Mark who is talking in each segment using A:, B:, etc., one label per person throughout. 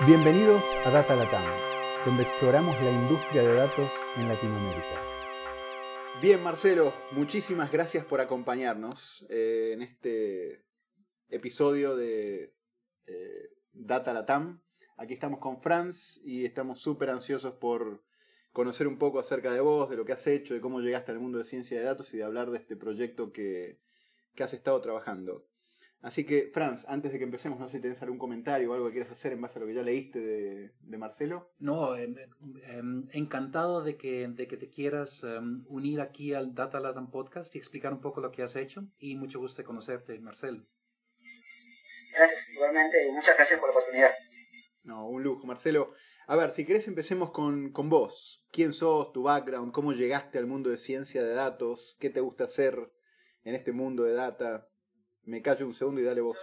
A: Bienvenidos a Data Latam, donde exploramos la industria de datos en Latinoamérica.
B: Bien, Marcelo, muchísimas gracias por acompañarnos eh, en este episodio de eh, Data Latam. Aquí estamos con Franz y estamos súper ansiosos por conocer un poco acerca de vos, de lo que has hecho, de cómo llegaste al mundo de ciencia de datos y de hablar de este proyecto que, que has estado trabajando. Así que, Franz, antes de que empecemos, no sé si tenés algún comentario o algo que quieras hacer en base a lo que ya leíste de, Marcelo.
C: No, em, em, encantado de que, de que te quieras em, unir aquí al Data Latam Podcast y explicar un poco lo que has hecho. Y mucho gusto de conocerte, Marcelo.
D: Gracias, igualmente, y muchas gracias por la oportunidad.
B: No, un lujo, Marcelo. A ver, si querés empecemos con, con vos. ¿Quién sos, tu background, cómo llegaste al mundo de ciencia de datos, qué te gusta hacer en este mundo de data? Me callo un segundo y dale vos.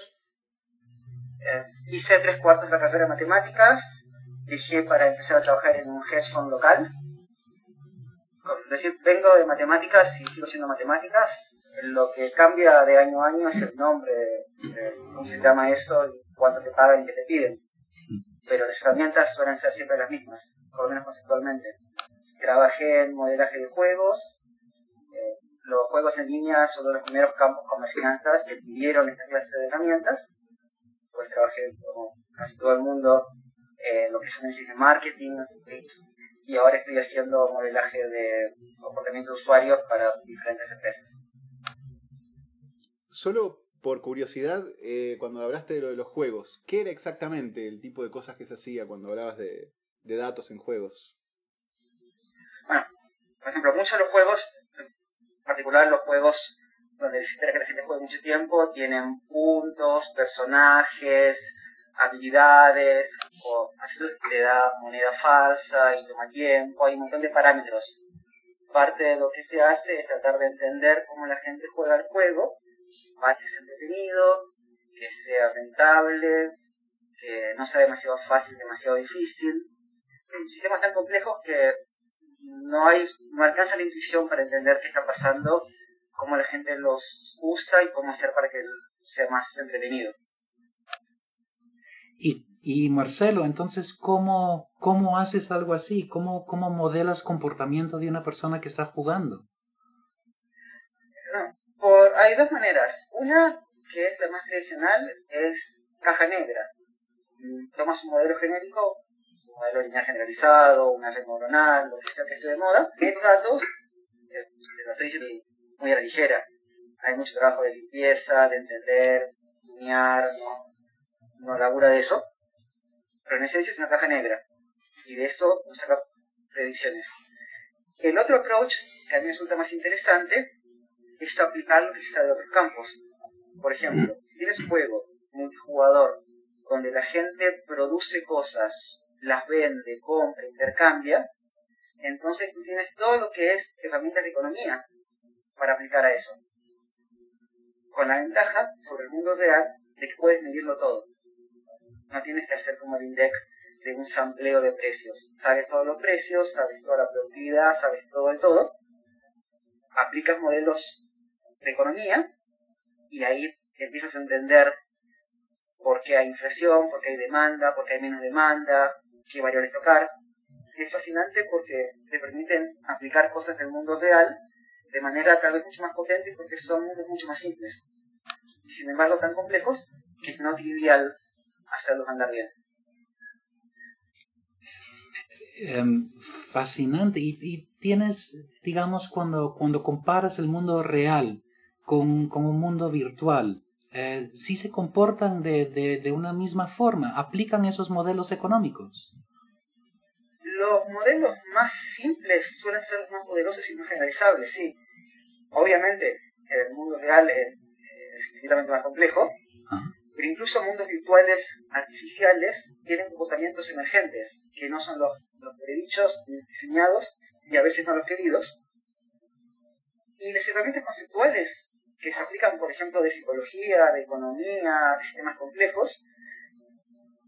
D: Eh, hice tres cuartos de la carrera de matemáticas, dejé para empezar a trabajar en un hedge fund local. Es decir, vengo de matemáticas y sigo siendo matemáticas. Lo que cambia de año a año es el nombre, cómo se llama eso, y cuánto te pagan y qué te piden. Pero las herramientas suelen ser siempre las mismas, por lo menos conceptualmente. Trabajé en modelaje de juegos, los juegos en línea son uno de los primeros campos comercianzas que pidieron esta clase de herramientas. Pues trabajé como casi todo el mundo en lo que son de marketing y ahora estoy haciendo modelaje de comportamiento de usuarios para diferentes empresas.
B: Solo por curiosidad, eh, cuando hablaste de lo de los juegos, ¿qué era exactamente el tipo de cosas que se hacía cuando hablabas de, de datos en juegos?
D: Bueno, por ejemplo, muchos de los juegos particular los juegos donde se espera que la gente juegue mucho tiempo tienen puntos, personajes, habilidades, o le da moneda falsa y toma tiempo, hay un montón de parámetros. Parte de lo que se hace es tratar de entender cómo la gente juega el juego, para que sea entretenido, que sea rentable, que no sea demasiado fácil, demasiado difícil. Sistemas tan complejos que no hay, alcanza la intuición para entender qué está pasando, cómo la gente los usa y cómo hacer para que sea más entretenido.
C: Y, y Marcelo, entonces, ¿cómo, ¿cómo haces algo así? ¿Cómo, ¿Cómo modelas comportamiento de una persona que está jugando?
D: por, hay dos maneras. Una, que es la más tradicional, es caja negra. Mm, tomas un modelo genérico, modelo lineal generalizado, una red neuronal, lo que sea que esté de moda, estos datos, eh, lo estoy diciendo muy a la ligera. Hay mucho trabajo de limpieza, de entender, tunear, no, no labura de eso. Pero en esencia es una caja negra. Y de eso nos saca predicciones. El otro approach, que a mí me resulta más interesante, es aplicar lo que se sabe de otros campos. Por ejemplo, si tienes un juego multijugador donde la gente produce cosas las vende, compra, intercambia, entonces tú tienes todo lo que es herramientas de economía para aplicar a eso. Con la ventaja sobre el mundo real de que puedes medirlo todo. No tienes que hacer como el index de un sampleo de precios. Sabes todos los precios, sabes toda la productividad, sabes todo de todo. Aplicas modelos de economía y ahí empiezas a entender por qué hay inflación, por qué hay demanda, por qué hay menos demanda, qué variables tocar. Es fascinante porque te permiten aplicar cosas del mundo real de manera tal vez mucho más potente porque son mundos mucho más simples. Sin embargo, tan complejos que es no trivial hacerlos andar bien.
C: Em, fascinante. Y, tienes, digamos, cuando, cuando comparas el mundo real con, con un mundo virtual, eh, sí se comportan de, de, de, una misma forma, aplican esos modelos económicos.
D: Los modelos más simples suelen ser los más poderosos y más generalizables, sí. Obviamente, el mundo real es, infinitamente más complejo, pero incluso mundos virtuales artificiales tienen comportamientos emergentes, que no son los, los predichos diseñados y a veces no los queridos. Y las herramientas conceptuales que se aplican, por ejemplo, de psicología, de economía, de sistemas complejos,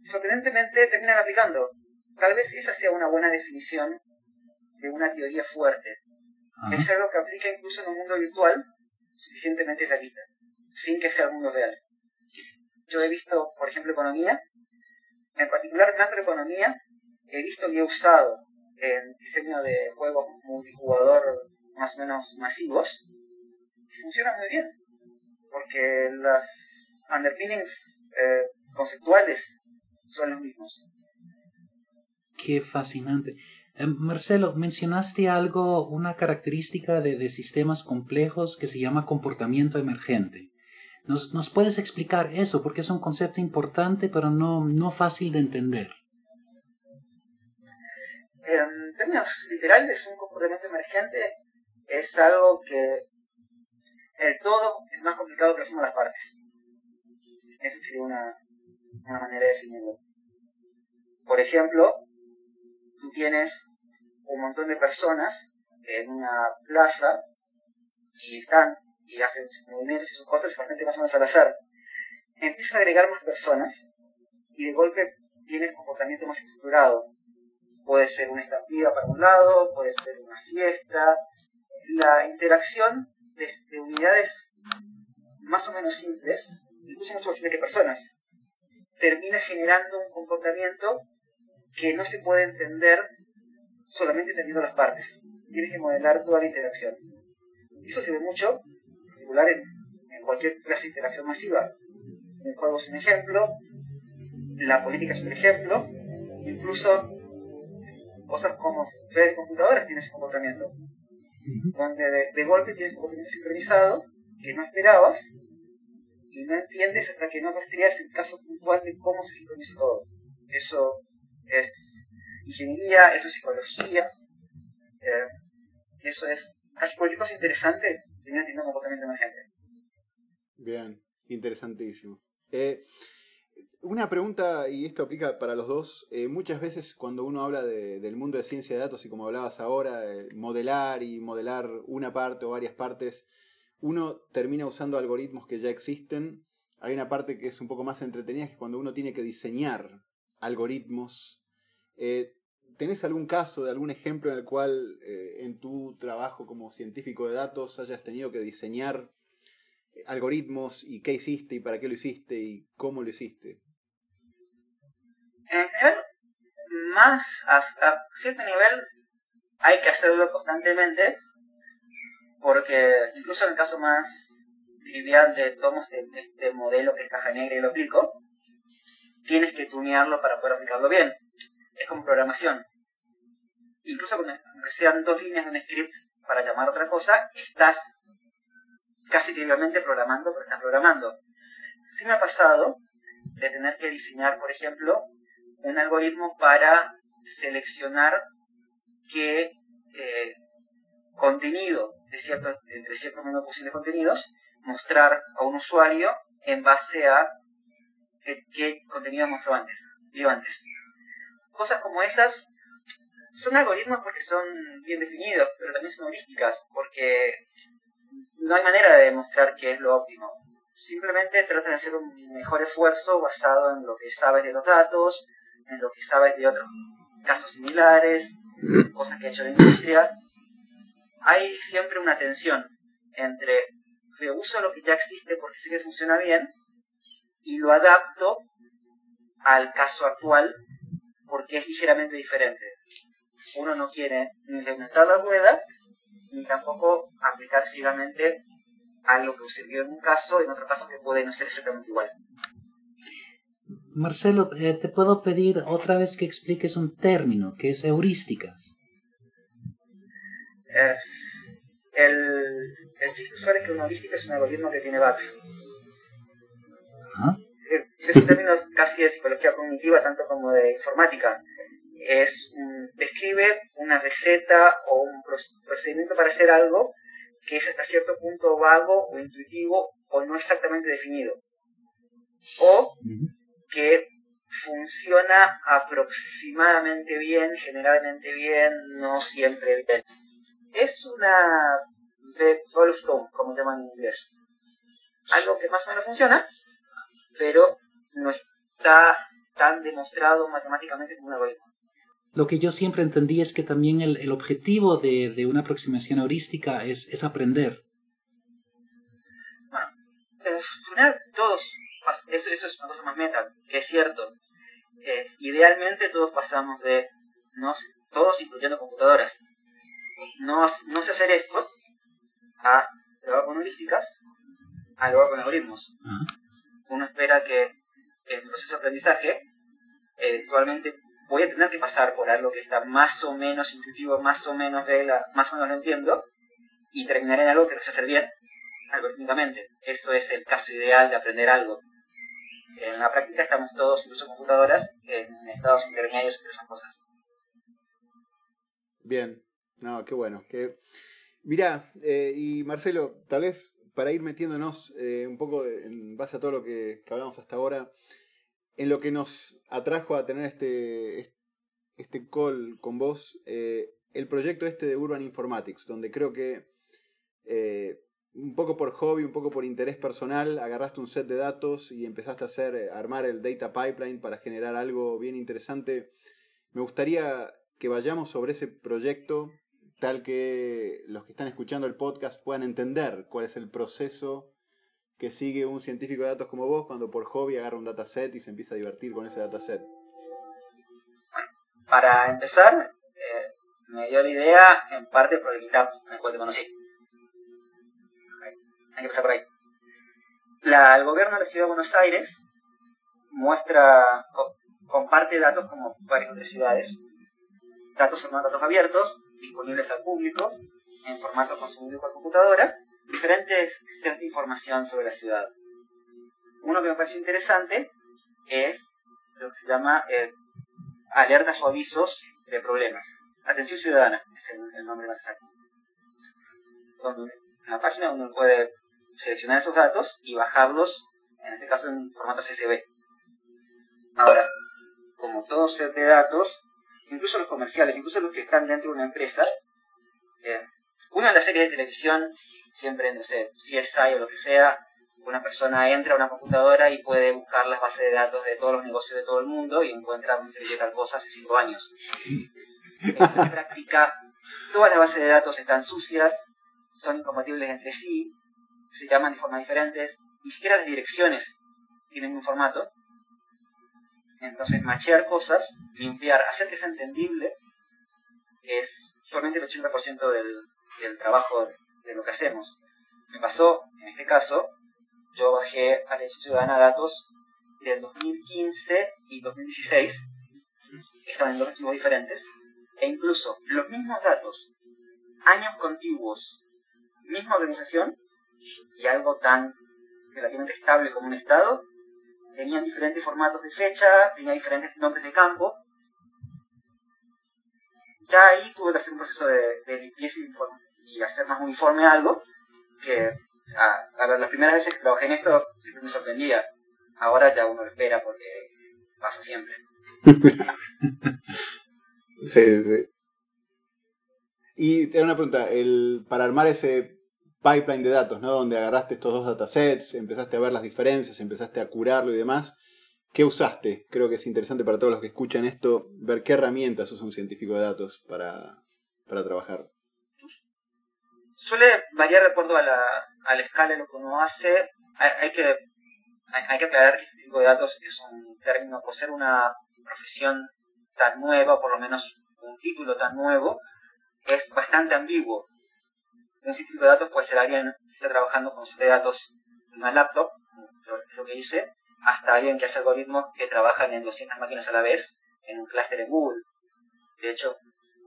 D: sorprendentemente terminan aplicando. Tal vez esa sea una buena definición de una teoría fuerte. Es algo que aplica incluso en un mundo virtual suficientemente realista, sin que sea el mundo real. Yo he visto, por ejemplo, economía En particular, macroeconomía, he visto y he usado en diseño de juegos multijugador más o menos masivos, funciona muy bien, porque las underpinnings eh, conceptuales son los mismos.
C: Qué fascinante. Eh, Marcelo, mencionaste algo, una característica de, de, sistemas complejos que se llama comportamiento emergente. ¿Nos, ¿Nos, puedes explicar eso? Porque es un concepto importante, pero no, no fácil de entender.
D: En términos literales, un comportamiento emergente es algo que el todo es más complicado que la suma de las partes. Esa sería una, una manera de definirlo. Por ejemplo, tú tienes un montón de personas en una plaza y están y hacen sus movimientos y sus cosas bastante más o menos al azar. Empiezas a agregar más personas y de golpe tienes comportamiento más estructurado. Puede ser una estampida para un lado, puede ser una fiesta. La interacción de, unidades más o menos simples, incluso mucho más simples que personas, termina generando un comportamiento que no se puede entender solamente entendiendo las partes. Tienes que modelar toda la interacción. Eso se ve mucho, en particular cualquier clase de interacción masiva. Un juego es un ejemplo, la política es un ejemplo, incluso cosas como redes de computadoras tienen ese comportamiento. Donde de, de, golpe tienes un sincronizado que no esperabas y no entiendes hasta que no rastreas el caso puntual de cómo se sincronizó todo. Eso es ingeniería, eso es psicología, eh, eso es casi cualquier cosa interesante tiene un comportamiento emergente.
B: Bien, interesantísimo. Eh, una pregunta, y esto aplica para los dos, eh, muchas veces cuando uno habla de, del mundo de ciencia de datos y como hablabas ahora, eh, modelar y modelar una parte o varias partes, uno termina usando algoritmos que ya existen. Hay una parte que es un poco más entretenida, que es cuando uno tiene que diseñar algoritmos. Eh, ¿Tenés algún caso de algún ejemplo en el cual en tu trabajo como científico de datos hayas tenido que diseñar algoritmos y qué hiciste y para qué lo hiciste y cómo lo hiciste?
D: En general, más hasta cierto nivel hay que hacerlo constantemente porque incluso en el caso más trivial de tomo este, este modelo que es caja negra y lo aplico, tienes que tunearlo para poder aplicarlo bien. Es como programación. Incluso aunque sean dos líneas de un script para llamar otra cosa, estás casi trivialmente programando, pero estás programando. Sí me ha pasado de tener que diseñar, por ejemplo, un algoritmo para seleccionar qué eh, contenido de cierto, entre ciertos menos posibles contenidos, mostrar a un usuario en base a qué, contenido mostró antes, vio antes. Cosas como esas son algoritmos porque son bien definidos, pero también son heurísticas, porque no hay manera de demostrar qué es lo óptimo. Simplemente trata de hacer un mejor esfuerzo basado en lo que sabes de los datos, en lo que sabes de otros casos similares, cosas que ha hecho la industria. Hay siempre una tensión entre reuso lo que ya existe porque sé que funciona bien y lo adapto al caso actual porque es ligeramente diferente. Uno no quiere ni inventar la rueda ni tampoco aplicar ciegamente algo que sirvió en un caso y en otro caso que puede no ser exactamente igual.
C: Marcelo, eh, te puedo pedir otra vez que expliques un término que es heurísticas.
D: Eh, el, el chiste usual es que una heurística es un algoritmo que tiene bugs. Es un término casi de psicología cognitiva, tanto como de informática. Es describe una receta o un procedimiento para hacer algo que es hasta cierto punto vago o intuitivo o no exactamente definido. O que funciona aproximadamente bien, generalmente bien, no siempre bien. Es una de Stone, como llaman en inglés. Algo que más o menos funciona, pero no está tan demostrado matemáticamente como un algoritmo.
C: Lo que yo siempre entendí es que también el, el objetivo de, de, una aproximación heurística es, es aprender.
D: Bueno, al final eso, eso es una cosa más meta, que es cierto. eh, idealmente todos pasamos de, no, todos incluyendo computadoras, no, no sé hacer esto, a trabajar con heurísticas, a trabajar con algoritmos. Uno espera que en el proceso de aprendizaje, eventualmente voy a tener que pasar por algo que está más o menos intuitivo, más o menos de la, más o menos lo entiendo, y terminaré en algo que no sé hacer bien, algorítmicamente. Eso es el caso ideal de aprender algo. En la práctica estamos todos, incluso computadoras, en estados intermedios entre esas cosas.
B: Bien, no, qué bueno. Mirá, eh, y Marcelo, tal vez para ir metiéndonos eh, un poco en base a todo lo que, hablamos hasta ahora, en lo que nos atrajo a tener este, este call con vos, eh, el proyecto este de Urban Informatics, donde creo que un poco por hobby, un poco por interés personal, agarraste un set de datos y empezaste a hacer, eh, armar el data pipeline para generar algo bien interesante. Me gustaría que vayamos sobre ese proyecto tal que los que están escuchando el podcast puedan entender cuál es el proceso que sigue un científico de datos como vos cuando por hobby agarra un dataset y se empieza a divertir con ese dataset.
D: Para empezar, eh, me dio la idea en parte por el GitHub en el cual te conocí hay que empezar por ahí. El gobierno de la ciudad de Buenos Aires muestra, comparte datos como varias otras ciudades. Datos son datos abiertos, disponibles al público, en formato consumido por computadora, diferentes sets de información sobre la ciudad. Uno que me parece interesante es lo que se llama eh, alertas o avisos de problemas. Atención ciudadana es el, nombre más exacto. Donde, una página donde uno puede seleccionar esos datos y bajarlos, en este caso en formato CSV. Ahora, como todo set de datos, incluso los comerciales, incluso los que están dentro de una empresa, eh, una de las series de televisión, siempre, no sé, CSI o lo que sea, una persona entra a una computadora y puede buscar las bases de datos de todos los negocios de todo el mundo y encuentra un serie de tal cosa hace cinco años. En la práctica, todas las bases de datos están sucias, son incompatibles entre sí, se llaman de formas diferentes, ni siquiera las direcciones tienen un formato. Entonces, machear cosas, limpiar, hacer que sea entendible, es solamente el 80% del, del trabajo de, lo que hacemos. Me pasó, en este caso, yo bajé a la Ciudadana datos del 2015 y 2016, que estaban en dos archivos diferentes, e incluso los mismos datos, años contiguos, misma organización, y algo tan relativamente estable como un estado, tenían diferentes formatos de fecha, tenía diferentes nombres de campo. Ya ahí tuve que hacer un proceso de, limpieza y, hacer más uniforme algo, que a, las primeras veces que trabajé en esto siempre me sorprendía. Ahora ya uno lo espera porque pasa siempre.
B: sí, sí. Y te una pregunta, el, para armar ese pipeline de datos, ¿no? Donde agarraste estos dos datasets, empezaste a ver las diferencias, empezaste a curarlo y demás. ¿Qué usaste? Creo que es interesante para todos los que escuchan esto ver qué herramientas usa un científico de datos para, para trabajar.
D: Suele variar de acuerdo a la, a la escala de lo que uno hace. Hay, que, hay, que aclarar que científico de datos es un término, por ser una profesión tan nueva, por lo menos un título tan nuevo, es bastante ambiguo un científico de datos puede ser alguien que está trabajando con de datos en una laptop, lo que hice, hasta alguien que hace algoritmos que trabajan en 200 máquinas a la vez en un clúster en Google. De hecho,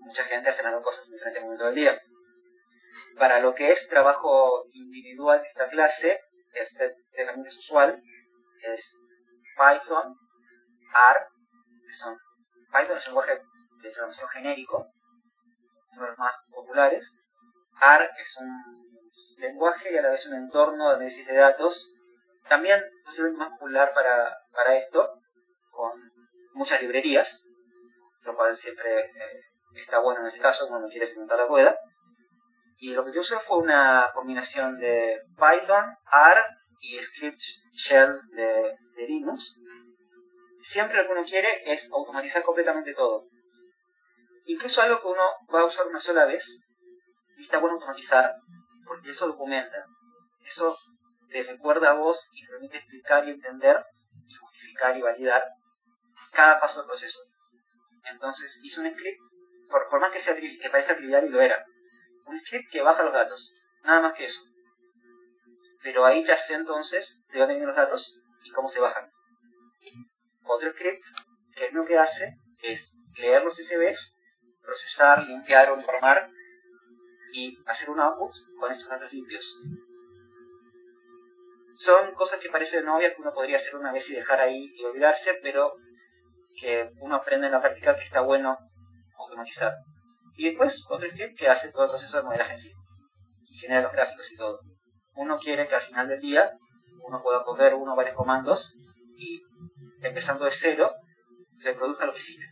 D: mucha gente hace las dos cosas en diferentes momentos del día. Para lo que es trabajo individual de esta clase, el set de herramientas usual es Python, R, que son Python es un lenguaje de programación genérico, uno de los más populares, R es un lenguaje y a la vez un entorno de análisis de datos, también posiblemente más popular para, para esto, con muchas librerías, lo cual siempre eh, está bueno en este caso cuando quiere implementar la rueda. Y lo que yo usé fue una combinación de Python, R y Script Shell de, de Linux. Siempre lo que uno quiere es automatizar completamente todo. Incluso algo que uno va a usar una sola vez, y está bueno automatizar, porque eso documenta. Eso te recuerda a vos y te permite explicar y entender, y justificar y validar cada paso del proceso. Entonces hice un script, por, por más que, sea, que parezca trivial y lo era, un script que baja los datos, nada más que eso. Pero ahí ya sé entonces de dónde vienen los datos y cómo se bajan. Otro script que lo que hace es leer los SBs, procesar, limpiar o informar y hacer un output con estos datos limpios. Son cosas que parecen obvias que uno podría hacer una vez y dejar ahí y olvidarse, pero que uno aprende en la práctica que está bueno automatizar. Y después otro script que hace todo el proceso de modelaje en sí. Genera los gráficos y todo. Uno quiere que al final del día uno pueda poner uno o varios comandos y empezando de cero se produzca lo que sigue.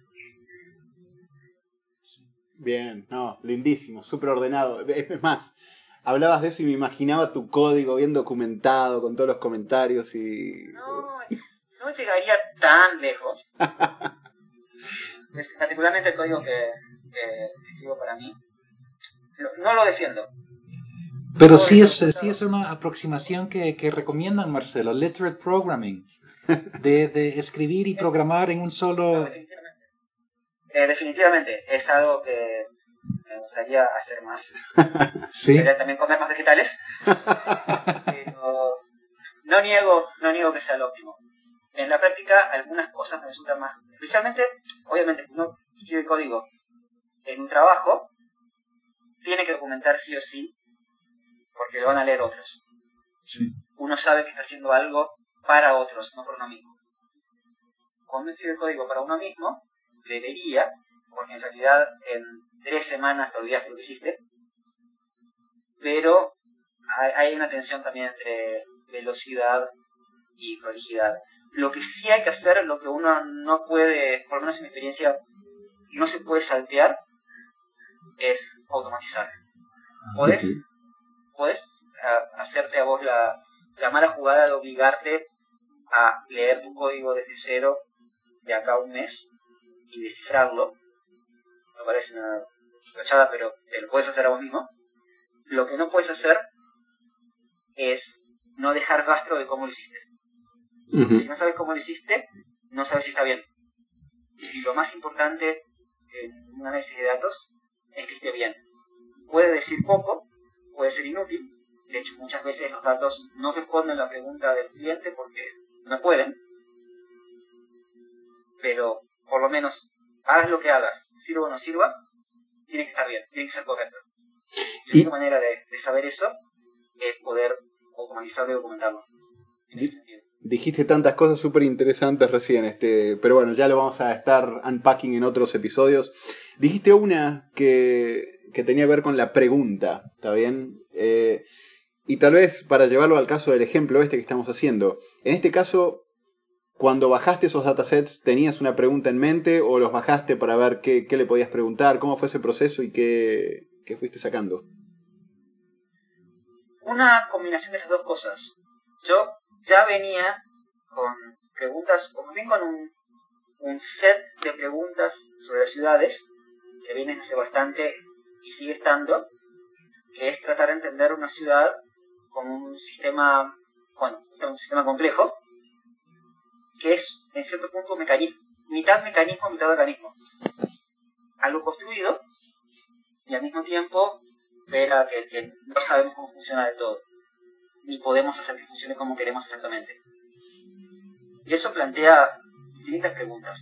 B: Bien, no, lindísimo, súper ordenado. Es más, hablabas de eso y me imaginaba tu código bien documentado con todos los comentarios y...
D: No, no llegaría tan lejos. particularmente el código que, escribo para mí. No lo defiendo.
C: Pero sí es, sí es una aproximación que, que recomiendan, Marcelo, literate programming, de, de escribir y programar en un solo...
D: Eh, definitivamente, es algo que me gustaría hacer más.
C: Sí.
D: también comer más vegetales. Pero no niego, no niego que sea lo óptimo. En la práctica, algunas cosas me resultan más. Especialmente, obviamente, uno escribe código en un trabajo, tiene que documentar sí o sí, porque lo van a leer otros.
C: Sí.
D: Uno sabe que está haciendo algo para otros, no por uno mismo. Cuando escribe código para uno mismo, debería, porque en realidad en tres semanas te olvidas lo que hiciste, pero hay una tensión también entre velocidad y prolijidad. Lo que sí hay que hacer, lo que uno no puede, por lo menos en mi experiencia, no se puede saltear, es automatizar. Puedes, puedes hacerte a vos la, la mala jugada de obligarte a leer tu código desde cero de acá a un mes y descifrarlo, me parece una fachada, pero te lo puedes hacer a vos mismo. Lo que no puedes hacer es no dejar rastro de cómo lo hiciste. Si no sabes cómo lo hiciste, no sabes si está bien. Y lo más importante en un análisis de datos es que esté bien. Puede decir poco, puede ser inútil. De hecho, muchas veces los datos no responden a la pregunta del cliente porque no pueden. Pero por lo menos, hagas lo que hagas, sirva o no sirva, tiene que estar bien, tiene que ser correcto. Y la única manera de, saber eso es poder automatizarlo y documentarlo.
B: Dijiste tantas cosas súper interesantes recién, este, pero bueno, ya lo vamos a estar unpacking en otros episodios. Dijiste una que, que tenía que ver con la pregunta, ¿está bien? Eh, y tal vez para llevarlo al caso del ejemplo este que estamos haciendo. En este caso, cuando bajaste esos datasets, ¿tenías una pregunta en mente o los bajaste para ver qué, le podías preguntar? ¿Cómo fue ese proceso y qué, fuiste sacando?
D: Una combinación de las dos cosas. Yo ya venía con preguntas, o bien con un, un set de preguntas sobre las ciudades, que viene hace bastante y sigue estando, que es tratar de entender una ciudad con un sistema, bueno, un sistema complejo, que es en cierto punto mecanismo, mitad mecanismo, mitad organismo. Algo construido y al mismo tiempo ver que, que no sabemos cómo funciona de todo, ni podemos hacer que funcione como queremos exactamente. Y eso plantea infinitas preguntas.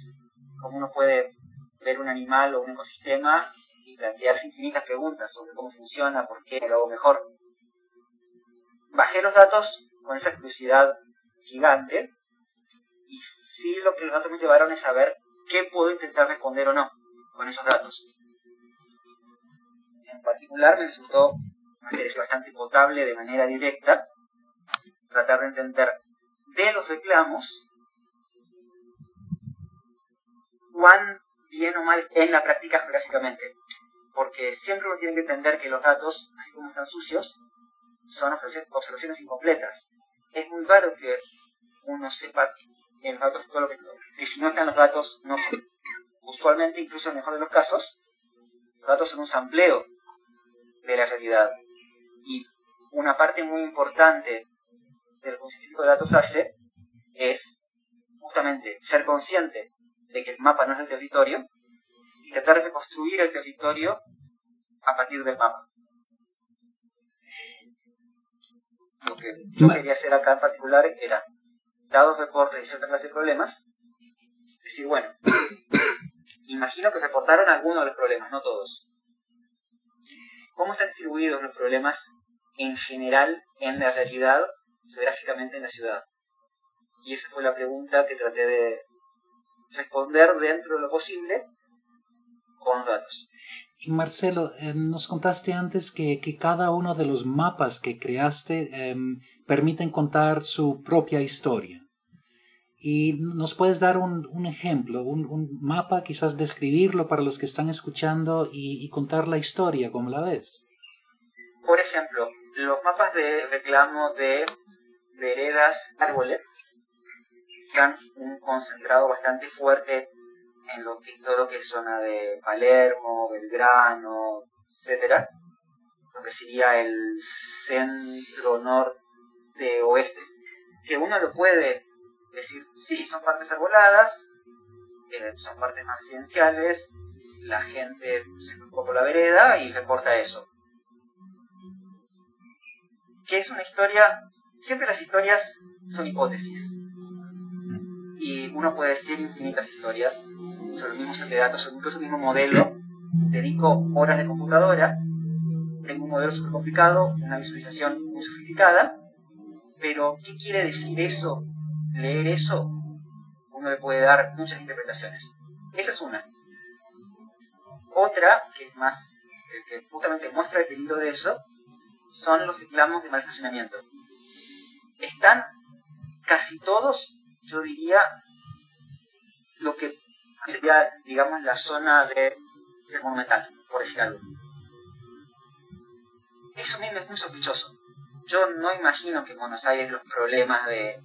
D: Cómo uno puede ver un animal o un ecosistema y plantearse infinitas preguntas sobre cómo funciona, por qué lo hago mejor. Bajé los datos con esa curiosidad gigante y sí lo que los datos me llevaron es saber qué puedo intentar responder o no con esos datos. En particular me resultó es bastante potable de manera directa tratar de entender de los reclamos cuán bien o mal en la práctica geográficamente. Porque siempre uno tiene que entender que los datos, así como están sucios, son observaciones incompletas. Es muy raro que uno sepa en los datos todo lo que, que si no están los datos no son. Usualmente, incluso en el mejor de los casos, los datos son un sampleo de la realidad. Y una parte muy importante de lo que un científico de datos hace es justamente ser consciente de que el mapa no es el territorio y tratar de reconstruir el territorio a partir del mapa. Lo que yo quería hacer acá en particular era, dados reportes de cierta clase de problemas, decir, bueno, imagino que reportaron algunos de los problemas, no todos. ¿Cómo están distribuidos los problemas en general en la realidad, geográficamente en la ciudad? Y esa fue la pregunta que traté de responder dentro de lo posible con datos.
C: Y Marcelo, eh, nos contaste antes que, que, cada uno de los mapas que creaste eh, permiten contar su propia historia. ¿Y nos puedes dar un, ejemplo, un, mapa, quizás describirlo para los que están escuchando y, y, contar la historia, como la ves?
D: Por ejemplo, los mapas de reclamo de veredas, árboles, están un concentrado bastante fuerte en lo que, todo lo que es zona de Palermo, Belgrano, etcétera, lo que sería el centro norte oeste, que uno lo puede decir, sí, son partes arboladas, eh, son partes más residenciales, la gente se preocupa por la vereda y reporta eso. Que es una historia, siempre las historias son hipótesis. Y uno puede decir infinitas historias, sobre el mismo set de datos, sobre incluso el mismo modelo, dedico horas de computadora, tengo un modelo súper complicado, una visualización muy sofisticada, pero ¿qué quiere decir eso? Leer eso, uno le puede dar muchas interpretaciones. Esa es una. Otra, que es más, que justamente muestra el peligro de eso, son los reclamos de mal funcionamiento. Están casi todos, yo diría, lo que sería, digamos, la zona de, monumental, por decir algo. Eso mismo es muy sospechoso. Yo no imagino que en Buenos Aires los problemas de,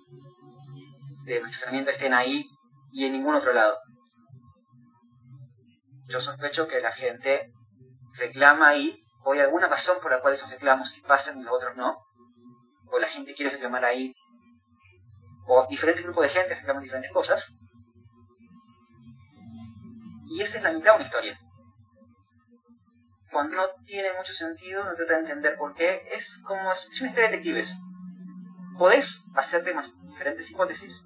D: de estén ahí y en ningún otro lado. Yo sospecho que la gente reclama ahí, o hay alguna razón por la cual esos reclamos sí pasan y los otros no, o la gente quiere reclamar ahí, o diferentes grupos de gente reclaman diferentes cosas, y esa es la mitad de una historia. Cuando no tiene mucho sentido, no trata de entender por qué. Es como es una historia de detectives. Podés hacerte más diferentes hipótesis,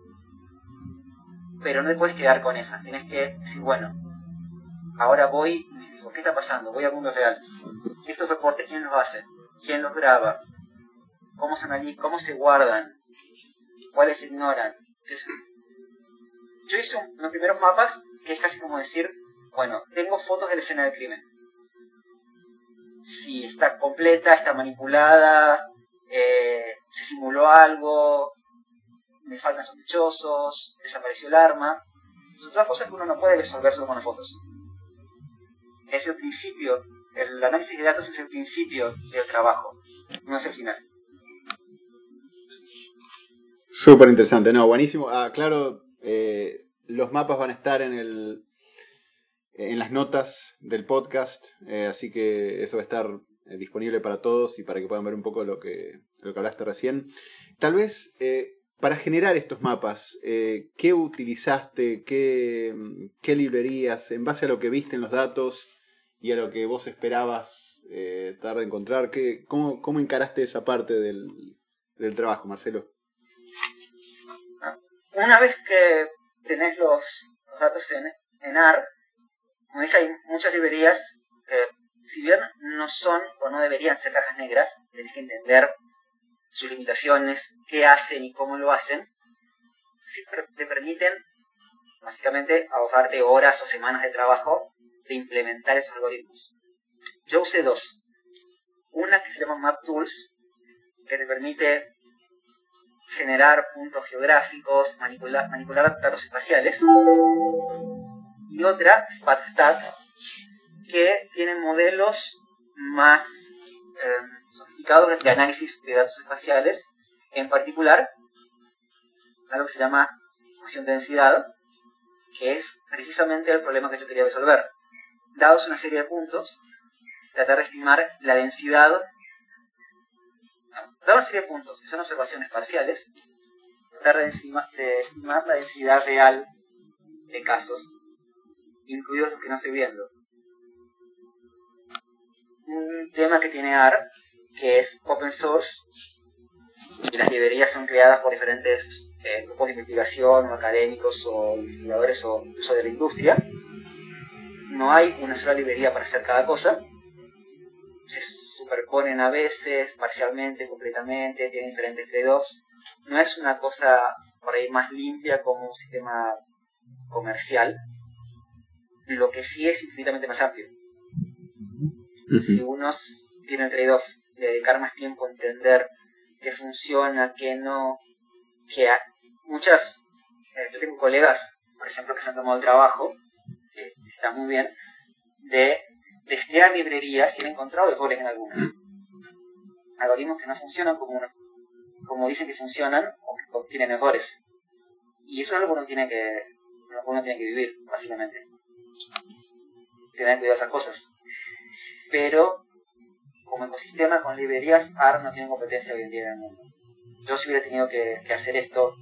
D: pero no te puedes quedar con esa. Tienes que decir, bueno, ahora voy y me digo, ¿qué está pasando? Voy al mundo real. Estos reportes, ¿quién los hace? ¿Quién los graba? ¿Cómo se analizan? ¿Cómo se guardan? ¿Cuáles se ignoran? Yo hice un, los primeros mapas que es casi como decir, bueno, tengo fotos de la escena del crimen. Si está completa, está manipulada, eh, se simuló algo, me faltan sospechosos, desapareció el arma. Son todas cosas que uno no puede resolver solo con las fotos. Es el principio, el análisis de datos es el principio del trabajo, no es el final.
B: Súper interesante, no, buenísimo. Ah, claro, eh, los mapas van a estar en el en las notas del podcast, eh, así que eso va a estar eh, disponible para todos y para que puedan ver un poco lo que, lo que hablaste recién. Tal vez eh, para generar estos mapas, ¿qué utilizaste? Qué, ¿Qué, librerías? En base a lo que viste en los datos y a lo que vos esperabas tratar de encontrar, ¿qué, cómo, ¿cómo encaraste esa parte del, del trabajo, Marcelo?
D: Una vez que tenés los, los datos en, en AR, como dije, hay muchas librerías que, si bien no son o no deberían ser cajas negras, tenés que entender sus limitaciones, qué hacen y cómo lo hacen, sí te permiten básicamente ahorrarte horas o semanas de trabajo de implementar esos algoritmos. Yo usé dos. Una que se llama MapTools, que te permite generar puntos geográficos, manipular, manipular datos espaciales. Otra, SpatStat, que tiene modelos más eh, sofisticados de análisis de datos espaciales, en particular algo que se llama distribución de densidad, que es precisamente el problema que yo quería resolver. Dados una serie de puntos, tratar de estimar la densidad dar una serie de puntos, que son observaciones parciales, tratar de, estimar la densidad real de casos, incluidos los que no estoy viendo. Un tema que tiene AR, que es open source, y las librerías son creadas por diferentes eh, grupos de investigación o académicos o investigadores o incluso de la industria. No hay una sola librería para hacer cada cosa. Se superponen a veces, parcialmente, completamente, tienen diferentes trade-offs. No es una cosa por ahí más limpia como un sistema comercial. Lo que sí es infinitamente más amplio. Si uno tiene el trade-off de dedicar más tiempo a entender qué funciona, qué no, que muchas, eh, yo tengo colegas, por ejemplo, que se han tomado el trabajo, que está muy bien, de, de crear librerías y han encontrado errores en algunas. Algoritmos que no funcionan como, como dicen que funcionan o que tienen errores. Y eso es algo que uno tiene que, uno tiene que vivir, básicamente. Tener cuidado esas cosas. Pero, como ecosistema con librerías, AR no tiene competencia hoy en día en el mundo. Yo si hubiera tenido que, hacer esto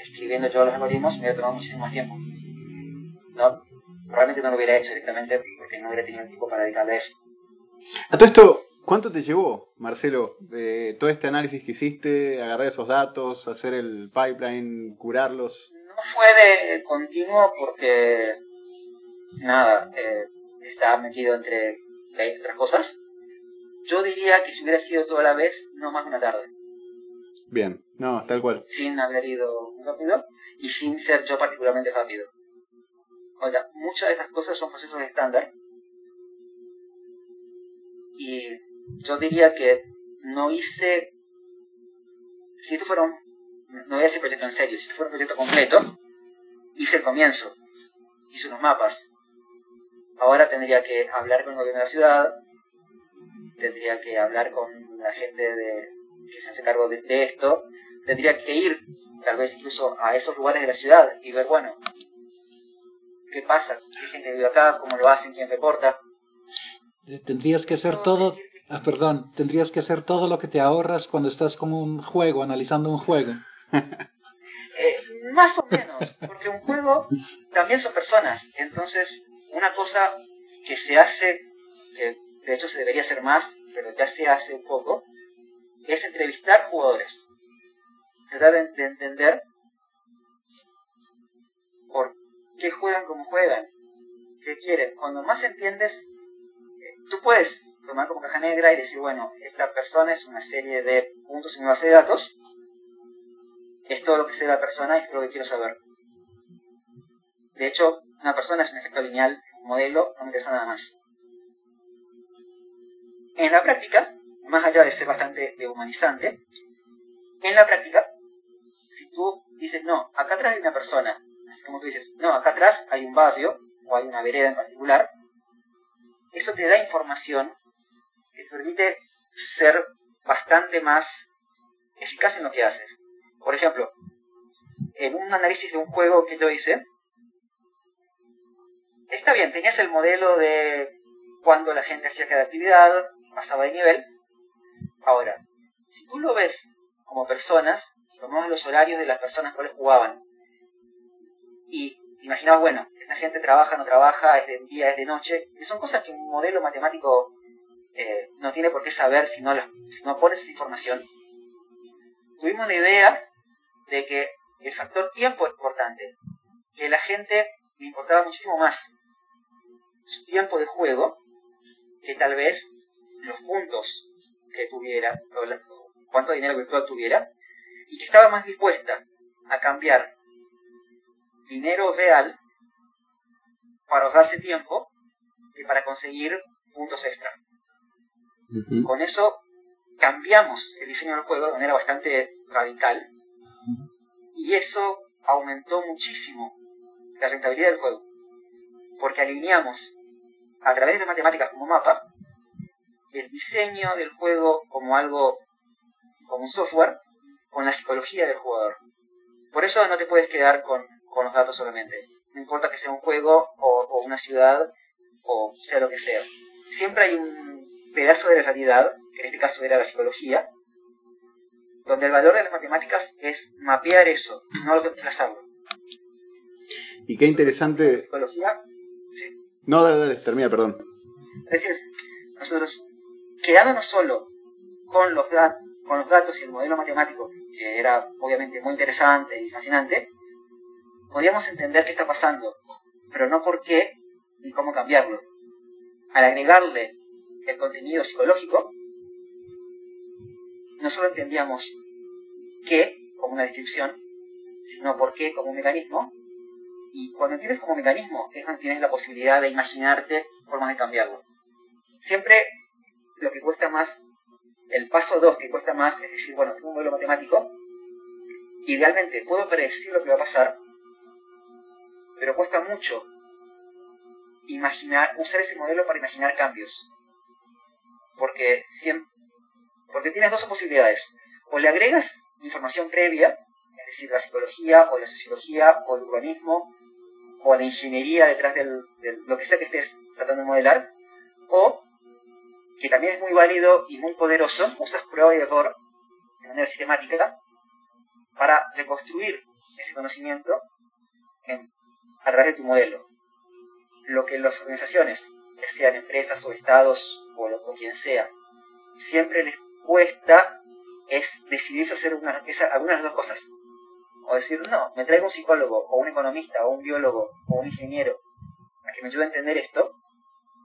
D: escribiendo yo los algoritmos, me hubiera tomado muchísimo más tiempo. No, probablemente no lo hubiera hecho directamente porque no hubiera tenido el tiempo para dedicarle a eso.
B: A todo esto, ¿cuánto te llevó, Marcelo, todo este análisis que hiciste, agarrar esos datos, hacer el pipeline, curarlos?
D: No fue de continuo porque, nada, eh, estaba metido entre 20 otras cosas. Yo diría que si hubiera sido toda la vez, no más de una tarde.
B: Bien, no, tal cual.
D: Sin haber ido muy rápido y sin ser yo particularmente rápido. Muchas de estas cosas son procesos estándar. Y yo diría que no hice. Si esto fuera un. No voy a decir proyecto en serio, si fuera un proyecto completo, hice el comienzo, hice unos mapas. Ahora tendría que hablar con el gobierno de la ciudad, tendría que hablar con la gente de, que se hace cargo de, esto, tendría que ir tal vez incluso a esos lugares de la ciudad y ver, bueno, qué pasa, qué gente vive acá, cómo lo hacen, quién reporta.
C: Eh, tendrías que hacer todo, ah, perdón, tendrías que hacer todo lo que te ahorras cuando estás con un juego, analizando un juego.
D: Eh, más o menos, porque un juego también son personas, entonces una cosa que se hace, que de hecho se debería hacer más, pero ya se hace un poco, es entrevistar jugadores. Tratar de, entender por qué juegan como juegan, qué quieren. Cuando más entiendes, eh, tú puedes tomar como caja negra y decir, bueno, esta persona es una serie de puntos en mi base de datos, es todo lo que sé de la persona y es lo que quiero saber. De hecho, una persona es un efecto lineal, un modelo, no me interesa nada más. En la práctica, más allá de ser bastante humanizante, en la práctica, si tú dices, no, acá atrás hay una persona, así como tú dices, no, acá atrás hay un barrio, o hay una vereda en particular, eso te da información que te permite ser bastante más eficaz en lo que haces. Por ejemplo, en un análisis de un juego que yo hice, está bien, tenías el modelo de cuando la gente hacía cada actividad, pasaba de nivel, Ahora, si tú lo ves como personas, tomamos los horarios de las personas que jugaban, y imaginabas, bueno, esta gente trabaja, no trabaja, es de día, es de noche, que son cosas que un modelo matemático eh, no tiene por qué saber si no, si no pones esa información. Tuvimos la idea de que el factor tiempo es importante, que la gente le importaba muchísimo más tiempo de juego que tal vez los puntos que tuviera, o cuánto dinero virtual tuviera, y que estaba más dispuesta a cambiar dinero real para ahorrarse tiempo que para conseguir puntos extra. Con eso cambiamos el diseño del juego de manera bastante radical y eso aumentó muchísimo la rentabilidad del juego porque alineamos a través de matemáticas como mapa el diseño del juego como algo, como un software, con la psicología del jugador. Por eso no te puedes quedar con, los datos solamente. No importa que sea un juego o, una ciudad o sea lo que sea. Siempre hay un pedazo de la realidad, que en este caso era la psicología, donde el valor de las matemáticas es mapear eso, no desplazarlo.
B: Y qué interesante.
D: Psicología.
B: No, dale, dale, termina, perdón.
D: Decir, nosotros, quedándonos solo con los, con los datos y el modelo matemático, que era obviamente muy interesante y fascinante, podíamos entender qué está pasando, pero no por qué ni cómo cambiarlo. Al agregarle el contenido psicológico, no solo entendíamos qué como una descripción, sino por qué como un mecanismo, y cuando entiendes como mecanismo es donde tienes la posibilidad de imaginarte formas de cambiarlo. Siempre lo que cuesta más, el paso 2 que cuesta más, es decir, bueno, tengo un modelo matemático, idealmente puedo predecir lo que va a pasar, pero cuesta mucho imaginar, usar ese modelo para imaginar cambios. Porque, siempre, porque tienes dos posibilidades. O le agregas información previa, es decir, la psicología o la sociología o el urbanismo o la ingeniería detrás de lo que sea que estés tratando de modelar, o, que también es muy válido y muy poderoso, usas prueba y error de manera sistemática para reconstruir ese conocimiento a través de tu modelo. Lo que las organizaciones, ya sean empresas o estados o, o quien sea, siempre les cuesta es decidirse hacer una, algunas de las dos cosas. O decir, no, me traigo un psicólogo, o un economista, o un biólogo, o un ingeniero, a que me ayude a entender esto,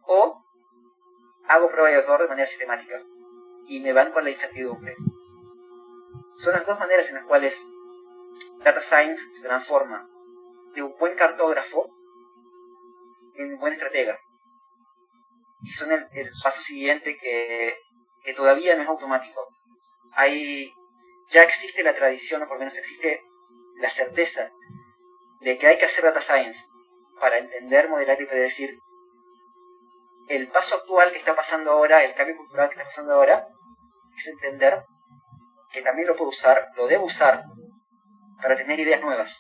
D: o hago prueba y error de manera sistemática, y me van con la incertidumbre. Son las dos maneras en las cuales Data Science se transforma de un buen cartógrafo en un buen estratega. Y son el, paso siguiente que, que todavía no es automático. Hay, ya existe la tradición, o por lo menos existe la certeza de que hay que hacer data science para entender, modelar y predecir el paso actual que está pasando ahora, el cambio cultural que está pasando ahora, es entender que también lo puedo usar, lo debo usar para tener ideas nuevas.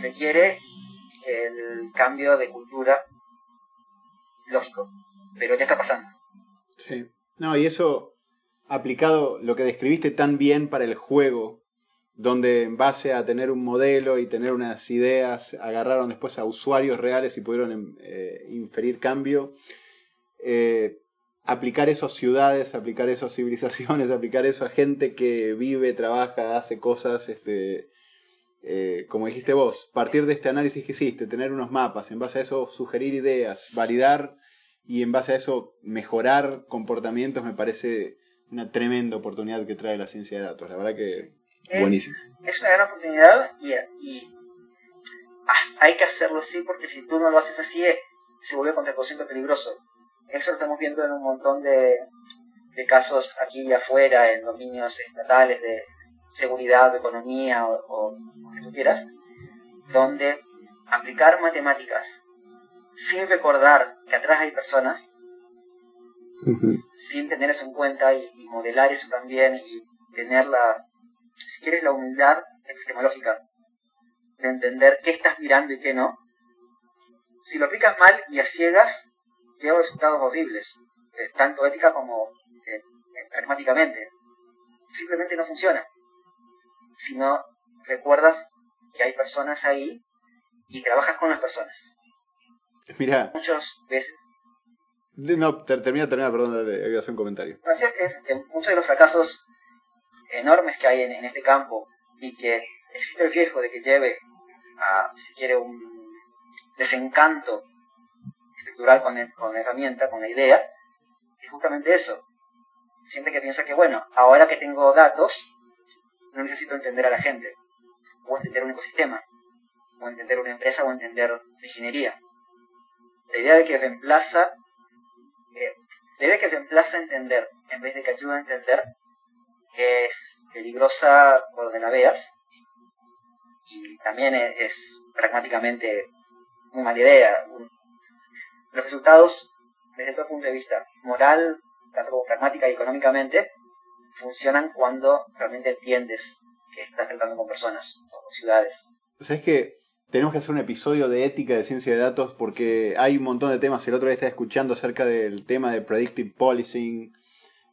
D: Requiere el cambio de cultura lógico, pero ya está pasando.
B: Sí. No, y eso aplicado, lo que describiste tan bien para el juego, donde en base a tener un modelo y tener unas ideas, agarraron después a usuarios reales y pudieron em, eh, inferir cambio. Eh, aplicar eso a ciudades, aplicar eso a civilizaciones, aplicar eso a gente que vive, trabaja, hace cosas, este, eh, como dijiste vos, partir de este análisis que hiciste, tener unos mapas, en base a eso sugerir ideas, validar y en base a eso mejorar comportamientos, me parece una tremenda oportunidad que trae la ciencia de datos. La verdad que
D: es,
B: buenísimo.
D: Es una gran oportunidad y, y, hay que hacerlo así porque si tú no lo haces así eh, se vuelve contraproducente peligroso. Eso lo estamos viendo en un montón de, de casos aquí y afuera, en dominios estatales de seguridad, de economía o, o lo que tú quieras, donde aplicar matemáticas sin recordar que atrás hay personas, sin tener eso en cuenta y, modelar eso también y tener la, si quieres, la humildad epistemológica de entender qué estás mirando y qué no. Si lo aplicas mal y a ciegas, lleva resultados horribles, eh, tanto ética como eh, eh, pragmáticamente. Simplemente no funciona. Si no recuerdas que hay personas ahí y trabajas con las personas.
B: Mira.
D: Muchas veces.
B: No, termina, termina, perdón, voy a hacer un comentario.
D: Que, es, que muchos de los fracasos enormes que hay en, este campo y que existe el riesgo de que lleve a, si quiere, un desencanto estructural con, con la herramienta, con la idea, es justamente eso. Siente que piensa que, bueno, ahora que tengo datos, no necesito entender a la gente, o entender un ecosistema, o entender una empresa, o entender ingeniería la idea de que reemplaza, eh, que reemplaza entender en vez de que ayuda a entender es peligrosa por donde la veas y también es, pragmáticamente una mala idea. los resultados, desde todo punto de vista moral, tanto como pragmática y económicamente, funcionan cuando realmente entiendes que estás tratando con personas o con ciudades.
B: ¿Sabes que tenemos que hacer un episodio de ética de ciencia de datos porque hay un montón de temas. El otro día estaba escuchando acerca del tema de predictive policing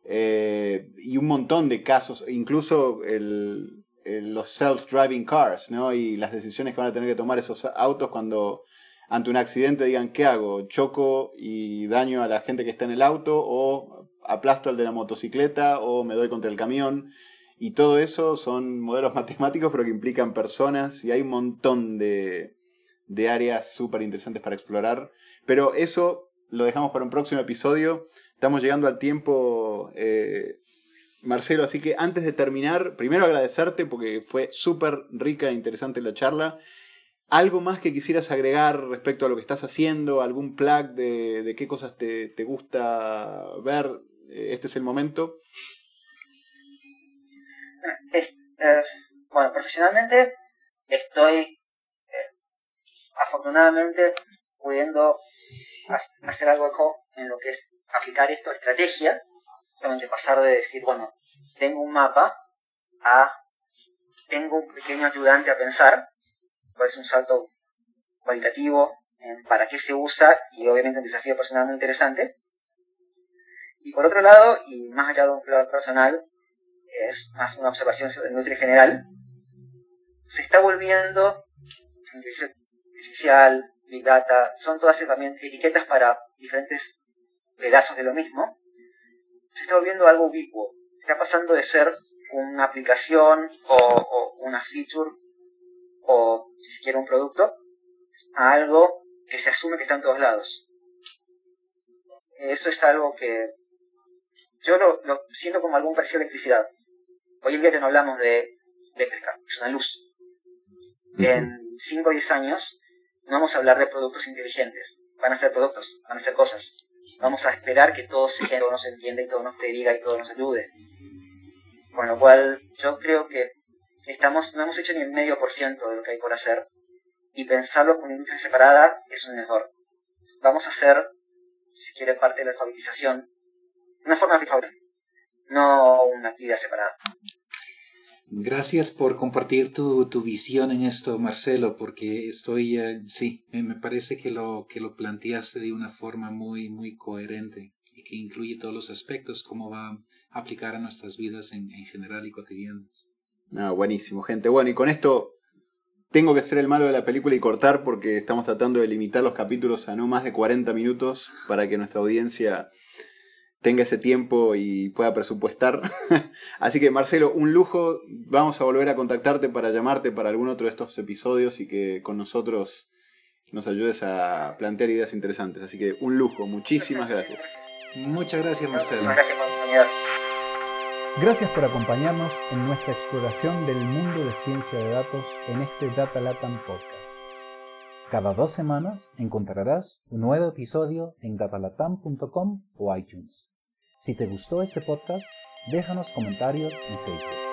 B: eh, y un montón de casos. Incluso el, los self-driving cars, ¿no? Y las decisiones que van a tener que tomar esos autos cuando ante un accidente digan, ¿qué hago? ¿Choco y daño a la gente que está en el auto? ¿O aplasto al de la motocicleta? ¿O me doy contra el camión? Y todo eso son modelos matemáticos, pero que implican personas y hay un montón de, de áreas súper interesantes para explorar. Pero eso lo dejamos para un próximo episodio. Estamos llegando al tiempo, eh, Marcelo, así que antes de terminar, primero agradecerte porque fue súper rica e interesante la charla. ¿Algo más que quisieras agregar respecto a lo que estás haciendo? ¿Algún plug de, de qué cosas te, te, gusta ver? Eh, este es el momento.
D: Bueno, profesionalmente estoy eh, afortunadamente pudiendo hacer algo en lo que es aplicar esto a estrategia, solamente pasar de decir, bueno, tengo un mapa a tengo un pequeño ayudante a pensar, es un salto cualitativo en para qué se usa y obviamente un desafío personal muy interesante. Y por otro lado, y más allá de un plano personal, es más una observación sobre la industria general, se está volviendo inteligencia artificial, big data, son todas etiquetas para diferentes pedazos de lo mismo, se está volviendo algo ubicuo. Está pasando de ser una aplicación o, o una feature o si se quiere un producto a algo que se asume que está en todos lados. Eso es algo que yo lo, lo siento como algún precio de electricidad. Hoy en día que no hablamos de eléctrica, es una luz. En 5 o 10 años no vamos a hablar de productos inteligentes. Van a ser productos, van a ser cosas. Vamos a esperar que todo se todo nos entienda y todo nos prediga y todo nos ayude. Con lo cual, yo creo que estamos, no hemos hecho ni el medio por ciento de lo que hay por hacer. Y pensarlo como industria separada es un error. Vamos a hacer, si quiere, parte de la alfabetización. Una forma de alfabetización no una actividad separada.
C: Gracias por compartir tu, tu, visión en esto, Marcelo, porque estoy, uh, sí, me parece que lo, que lo planteaste de una forma muy, muy coherente y que incluye todos los aspectos, cómo va a aplicar a nuestras vidas en, en general y cotidianas.
B: Ah, buenísimo, gente. Bueno, y con esto tengo que ser el malo de la película y cortar porque estamos tratando de limitar los capítulos a no más de 40 minutos para que nuestra audiencia tenga ese tiempo y pueda presupuestar. Así que Marcelo, un lujo. Vamos a volver a contactarte para llamarte para algún otro de estos episodios y que con nosotros nos ayudes a plantear ideas interesantes. Así que un lujo. Muchísimas gracias.
C: Muchas gracias Marcelo.
D: Gracias
A: Gracias por acompañarnos en nuestra exploración del mundo de ciencia de datos en este Data Latam Podcast. Cada dos semanas encontrarás un nuevo episodio en datalatam.com o iTunes. Si te gustó este podcast, déjanos comentarios en Facebook.